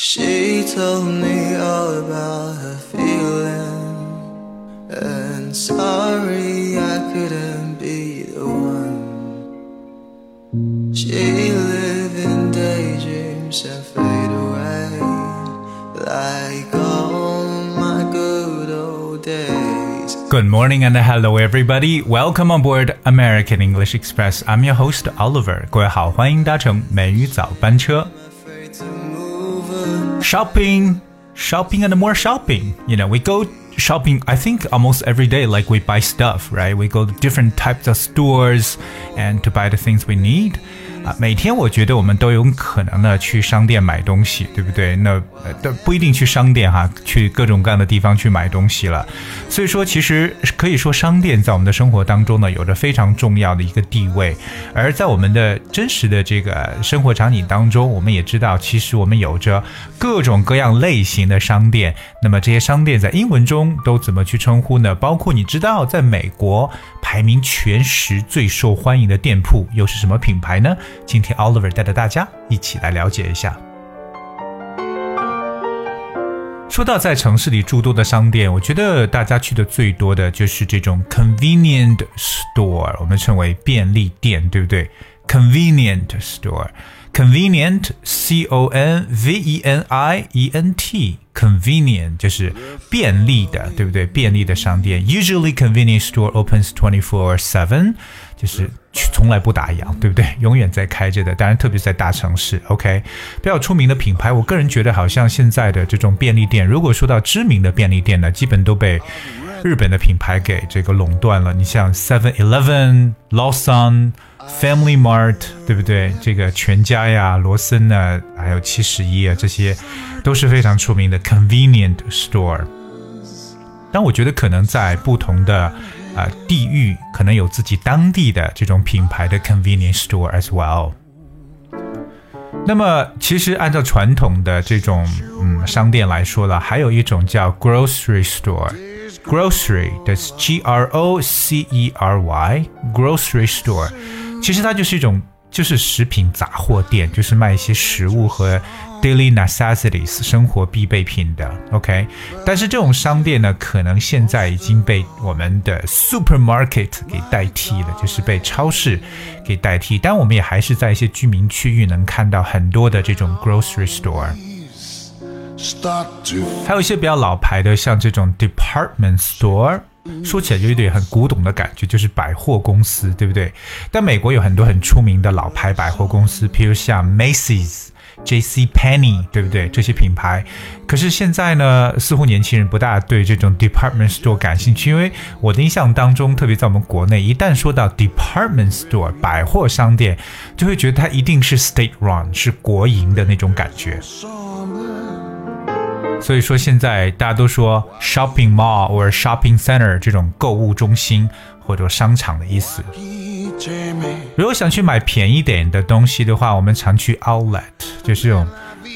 She told me all about her feeling. And sorry I couldn't be the one. She live in daydreams and fade away. Like all my good old days. Good morning and hello everybody. Welcome on board American English Express. I'm your host Oliver. 各位好，欢迎搭乘美语早班车。 Shopping, shopping and more shopping. You know, we go shopping I think almost every day like we buy stuff, right? We go to different types of stores and to buy the things we need. 啊，每天我觉得我们都有可能呢去商店买东西，对不对？那呃，都不一定去商店哈，去各种各样的地方去买东西了。所以说，其实可以说商店在我们的生活当中呢，有着非常重要的一个地位。而在我们的真实的这个生活场景当中，我们也知道，其实我们有着各种各样类型的商店。那么这些商店在英文中都怎么去称呼呢？包括你知道，在美国排名全十最受欢迎的店铺又是什么品牌呢？今天 Oliver 带着大家一起来了解一下。说到在城市里诸多的商店，我觉得大家去的最多的就是这种 convenient store，我们称为便利店，对不对？convenient store，convenient c o n v e n i e n t，convenient 就是便利的，对不对？便利的商店，usually convenience store opens twenty four seven，就是从来不打烊，对不对？永远在开着的。当然，特别是在大城市，OK，比较出名的品牌，我个人觉得好像现在的这种便利店，如果说到知名的便利店呢，基本都被日本的品牌给这个垄断了。你像 Seven Eleven、Lawson、Family Mart，对不对？这个全家呀、罗森呢，还有七十一啊，这些都是非常出名的 convenient store。但我觉得可能在不同的啊地域，可能有自己当地的这种品牌的 convenience store as well。那么，其实按照传统的这种嗯商店来说了，还有一种叫 grocery store。grocery 的 G R O C E R Y grocery store，其实它就是一种就是食品杂货店，就是卖一些食物和 daily necessities 生活必备品的。OK，但是这种商店呢，可能现在已经被我们的 supermarket 给代替了，就是被超市给代替。但我们也还是在一些居民区域能看到很多的这种 grocery store。还有一些比较老牌的，像这种 department store，说起来就有点很古董的感觉，就是百货公司，对不对？但美国有很多很出名的老牌百货公司，譬如像 Macy's、J.C. Penney，对不对？这些品牌，可是现在呢，似乎年轻人不大对这种 department store 感兴趣，因为我的印象当中，特别在我们国内，一旦说到 department store 百货商店，就会觉得它一定是 state run，是国营的那种感觉。所以说现在大家都说 shopping mall 或者 shopping center 这种购物中心或者商场的意思。如果想去买便宜点的东西的话，我们常去 outlet，就是这种，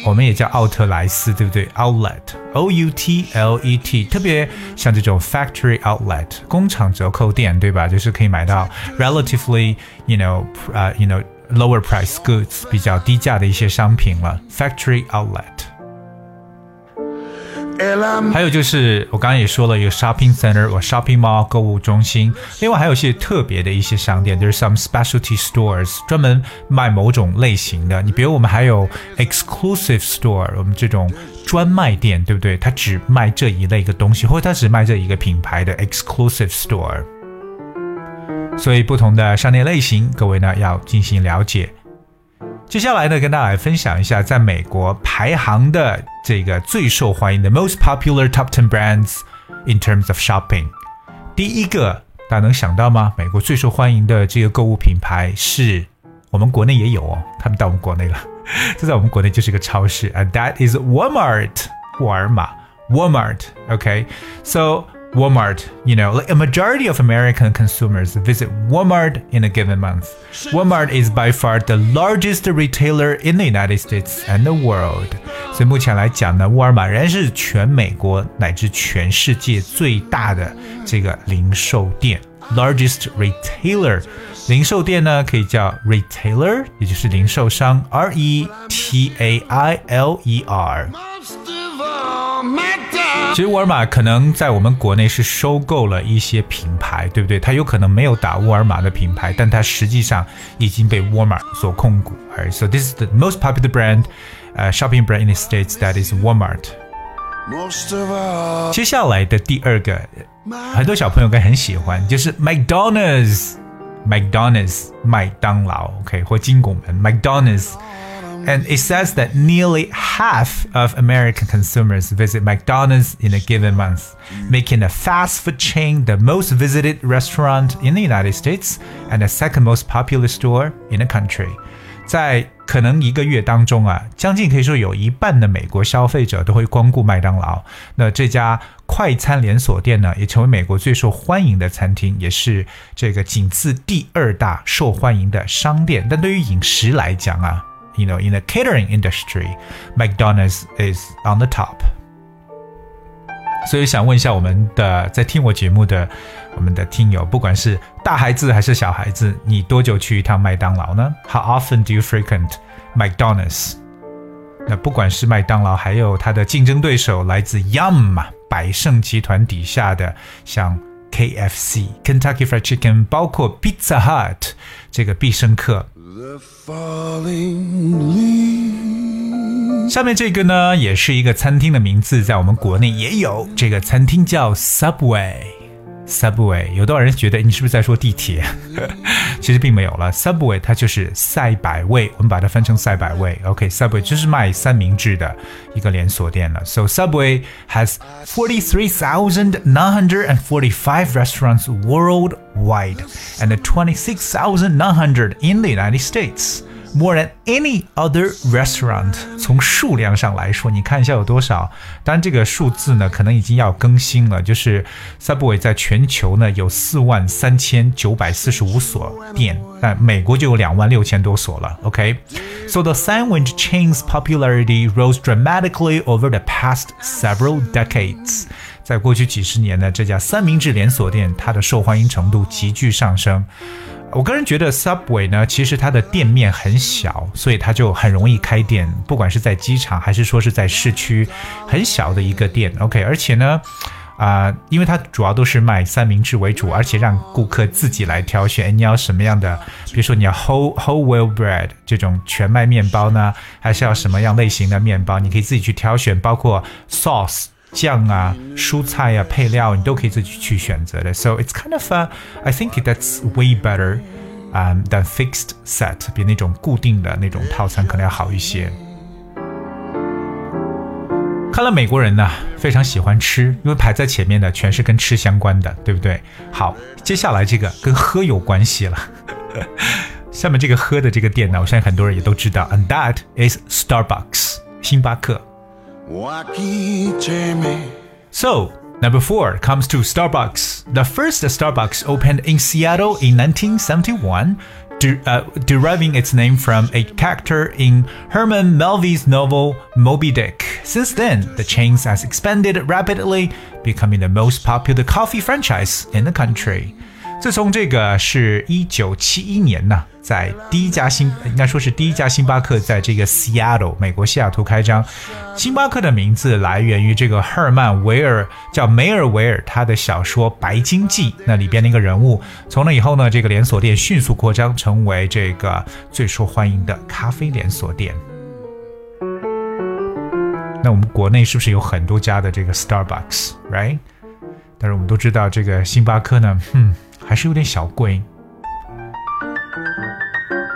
我们也叫奥特莱斯，对不对？outlet，O U T L E T，特别像这种 factory outlet 工厂折扣店，对吧？就是可以买到 relatively，you know，呃、y o u know lower price goods 比较低价的一些商品了，factory outlet。还有就是我刚刚也说了，有 shopping center 或 shopping mall 购物中心，另外还有一些特别的一些商店，there's some specialty stores 专门卖某种类型的。你比如我们还有 exclusive store，我们这种专卖店，对不对？它只卖这一类的东西，或者它只卖这一个品牌的 exclusive store。所以不同的商店类型，各位呢要进行了解。接下来呢，跟大家来分享一下，在美国排行的这个最受欢迎的 most popular top ten brands in terms of shopping。第一个，大家能想到吗？美国最受欢迎的这个购物品牌是我们国内也有哦，他们到我们国内了，这在我们国内就是一个超市啊 that is Walmart，沃尔玛，Walmart。OK，so、Walmart, you know, like a majority of American consumers visit Walmart in a given month. Walmart is by far the largest retailer in the United States and the world. 所以目前来讲呢，沃尔玛仍然是全美国乃至全世界最大的这个零售店。 largest retailer。零售店呢可以叫 retailer，也就是零售商，R E T A I L E R。 其实沃尔玛可能在我们国内是收购了一些品牌，对不对？它有可能没有打沃尔玛的品牌，但它实际上已经被沃尔玛所控股。Alright, so this is the most popular brand, uh, shopping brand in the states that is Walmart. 接下来的第二个，很多小朋友该很喜欢，就是 McDonald's。McDonald's 麦当劳，OK，或金拱门 McDonald's。And it says that nearly half of American consumers visit McDonald's in a given month, making the fast food chain the most visited restaurant in the United States and the second most popular store in the country. 在可能一个月当中啊，将近可以说有一半的美国消费者都会光顾麦当劳。那这家快餐连锁店呢，也成为美国最受欢迎的餐厅，也是这个仅次第二大受欢迎的商店。但对于饮食来讲啊 ，you know in the catering industry, McDonald's is on the top. 所以想问一下我们的在听我节目的我们的听友，不管是大孩子还是小孩子，你多久去一趟麦当劳呢？How often do you frequent McDonald's？那不管是麦当劳，还有它的竞争对手来自 Yum 百胜集团底下的像 KFC、Kentucky Fried Chicken，包括 Pizza Hut 这个必胜客。 The falling 下面这个呢，也是一个餐厅的名字，在我们国内也有。这个餐厅叫 Subway。Subway，有多少人觉得你是不是在说地铁？其实并没有了，Subway 它就是赛百味，我们把它分成赛百味。OK，Subway、就是卖三明治的一个连锁店了。So Subway has forty three thousand nine hundred and forty five restaurants worldwide and twenty six thousand nine hundred in the United States. More than any other restaurant，从数量上来说，你看一下有多少？当然，这个数字呢，可能已经要更新了。就是 Subway 在全球呢有四万三千九百四十五所店，但美国就有两万六千多所了。OK，so、the sandwich chain's popularity rose dramatically over the past several decades。在过去几十年呢，这家三明治连锁店它的受欢迎程度急剧上升。我个人觉得 Subway 呢，其实它的店面很小，所以它就很容易开店，不管是在机场还是说是在市区，很小的一个店。OK，而且呢，啊、因为它主要都是卖三明治为主，而且让顾客自己来挑选，你要什么样的，比如说你要 whole whole wheat bread 这种全麦面包呢，还是要什么样类型的面包，你可以自己去挑选，包括 sauce。酱啊、蔬菜啊、配料，你都可以自己去选择的。So it's kind of a, I think that's way better, um, than fixed set，比那种固定的那种套餐可能要好一些。看来美国人呢非常喜欢吃，因为排在前面的全是跟吃相关的，对不对？好，接下来这个跟喝有关系了。下面这个喝的这个店呢，我相信很多人也都知道，and that is Starbucks，星巴克。So, number four comes to Starbucks. The first Starbucks opened in Seattle in 1971, de- uh, deriving its name from a character in Herman Melville's novel Moby Dick. Since then, the chain has expanded rapidly, becoming the most popular coffee franchise in the country. 自从这个是一九七一年呢，在第一家星应该说是第一家星巴克在这个 Seattle 美国西雅图开张。星巴克的名字来源于这个赫尔曼·维尔叫梅尔维尔他的小说《白鲸记》那里边的一个人物。从那以后呢，这个连锁店迅速扩张，成为这个最受欢迎的咖啡连锁店。那我们国内是不是有很多家的这个 Starbucks，right？但是我们都知道，这个星巴克呢，嗯，还是有点小贵。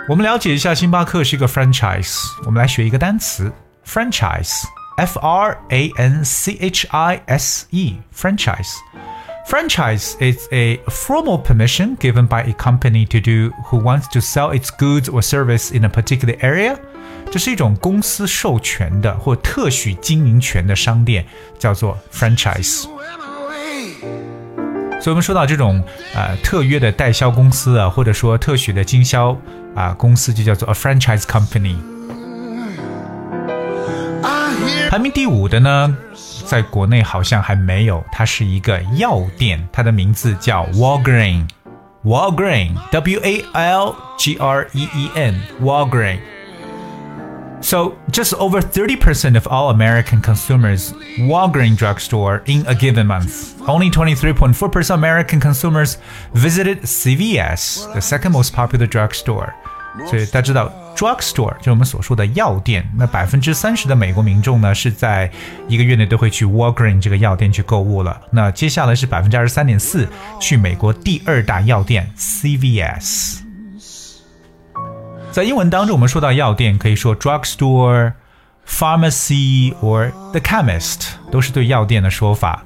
我们了解一下，星巴克是一个 franchise。我们来学一个单词，franchise，f r a n c h i s e，franchise。Franchise is a formal permission given by a company to do who wants to sell its goods or service in a particular area。这是一种公司授权的或特许经营权的商店，叫做 franchise。 所以我们说到这种呃特约的代销公司啊，或者说特许的经销啊，公司就叫做 a franchise company 排名第五的呢，在国内好像还没有，它是一个药店，它的名字叫 Walgreen，Walgreen，W A L G R E E N，Walgreen。So, just over 30% of all American consumers Walgreens drugstore in a given month. Only 23.4% American consumers visited CVS, the second most popular drugstore. 所以大家知道，drugstore 就是我们所说的药店。那百分之三十的美国民众呢，是在一个月内都会去 Walgreens 这个药店去购物了。那接下来是百分之二十三点四，去美国第二大药店 CVS。 在英文当中，我们说到药店，可以说 drugstore、pharmacy or the chemist，都是对药店的说法。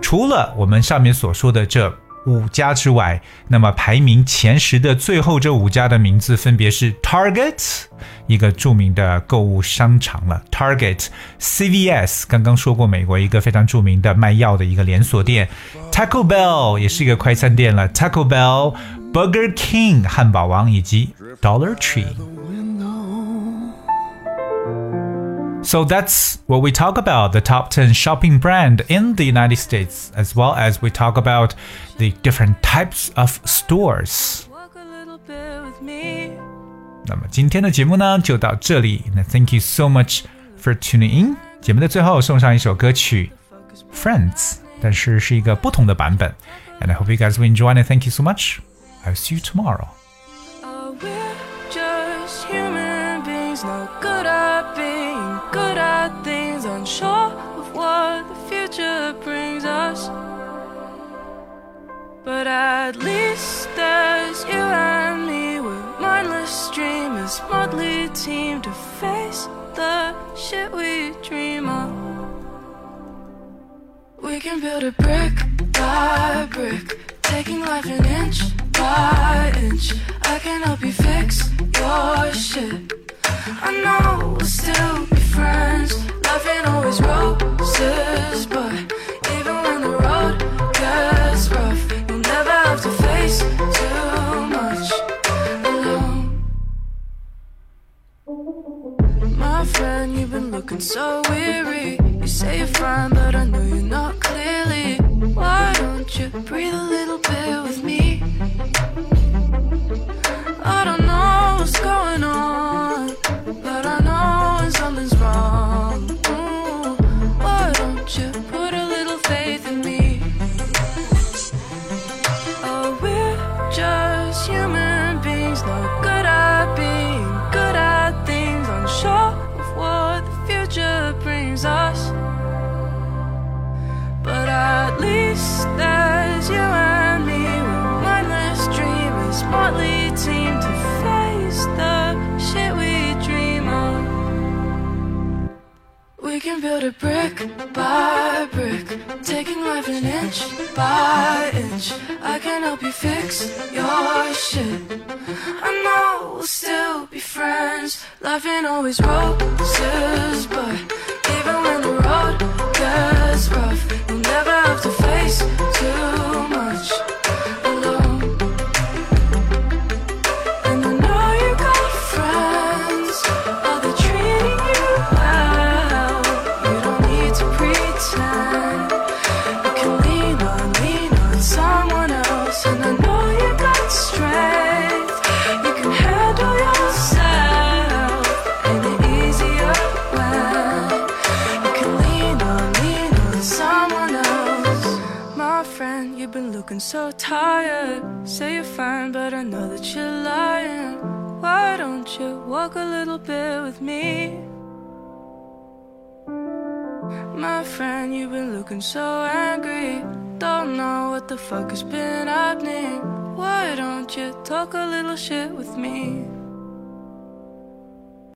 除了我们上面所说的这五家之外，那么排名前十的最后这五家的名字分别是 Target，一个著名的购物商场了。；Target、CVS，刚刚说过美国一个非常著名的卖药的一个连锁店。；Taco Bell 也是一个快餐店了。；Taco Bell、Burger King 汉堡王以及 Dollar Tree。So that's what we talk about the top 10 shopping brand in the United States, as well as we talk about the different types of stores. 那么今天的节目呢就到这里。那 Thank you so much for tuning in。节目的最后送上一首歌曲《Friends》，但是是一个不同的版本。And I hope you guys will enjoy it. Thank you so much. I'll see you tomorrow. Human beings, no good at being good at things, unsure of what the future brings us. But at least there's you and me, we're mindless dreamers, motley team to face the shit we dream of. We can build a brick by brick, taking life an inch by inch. I can help you fix your shit. I know we'll still be to face the shit we dream of. We can build a brick by brick, taking life an inch by inch. I can help you fix your shit. I know we'll still be friends. Life ain't always roses, but even when been looking so tired. Say you're fine, but I know that you're lying. Why don't you walk a little bit with me? My friend, you've been looking so angry. Don't know what the fuck has been happening. Why don't you talk a little shit with me?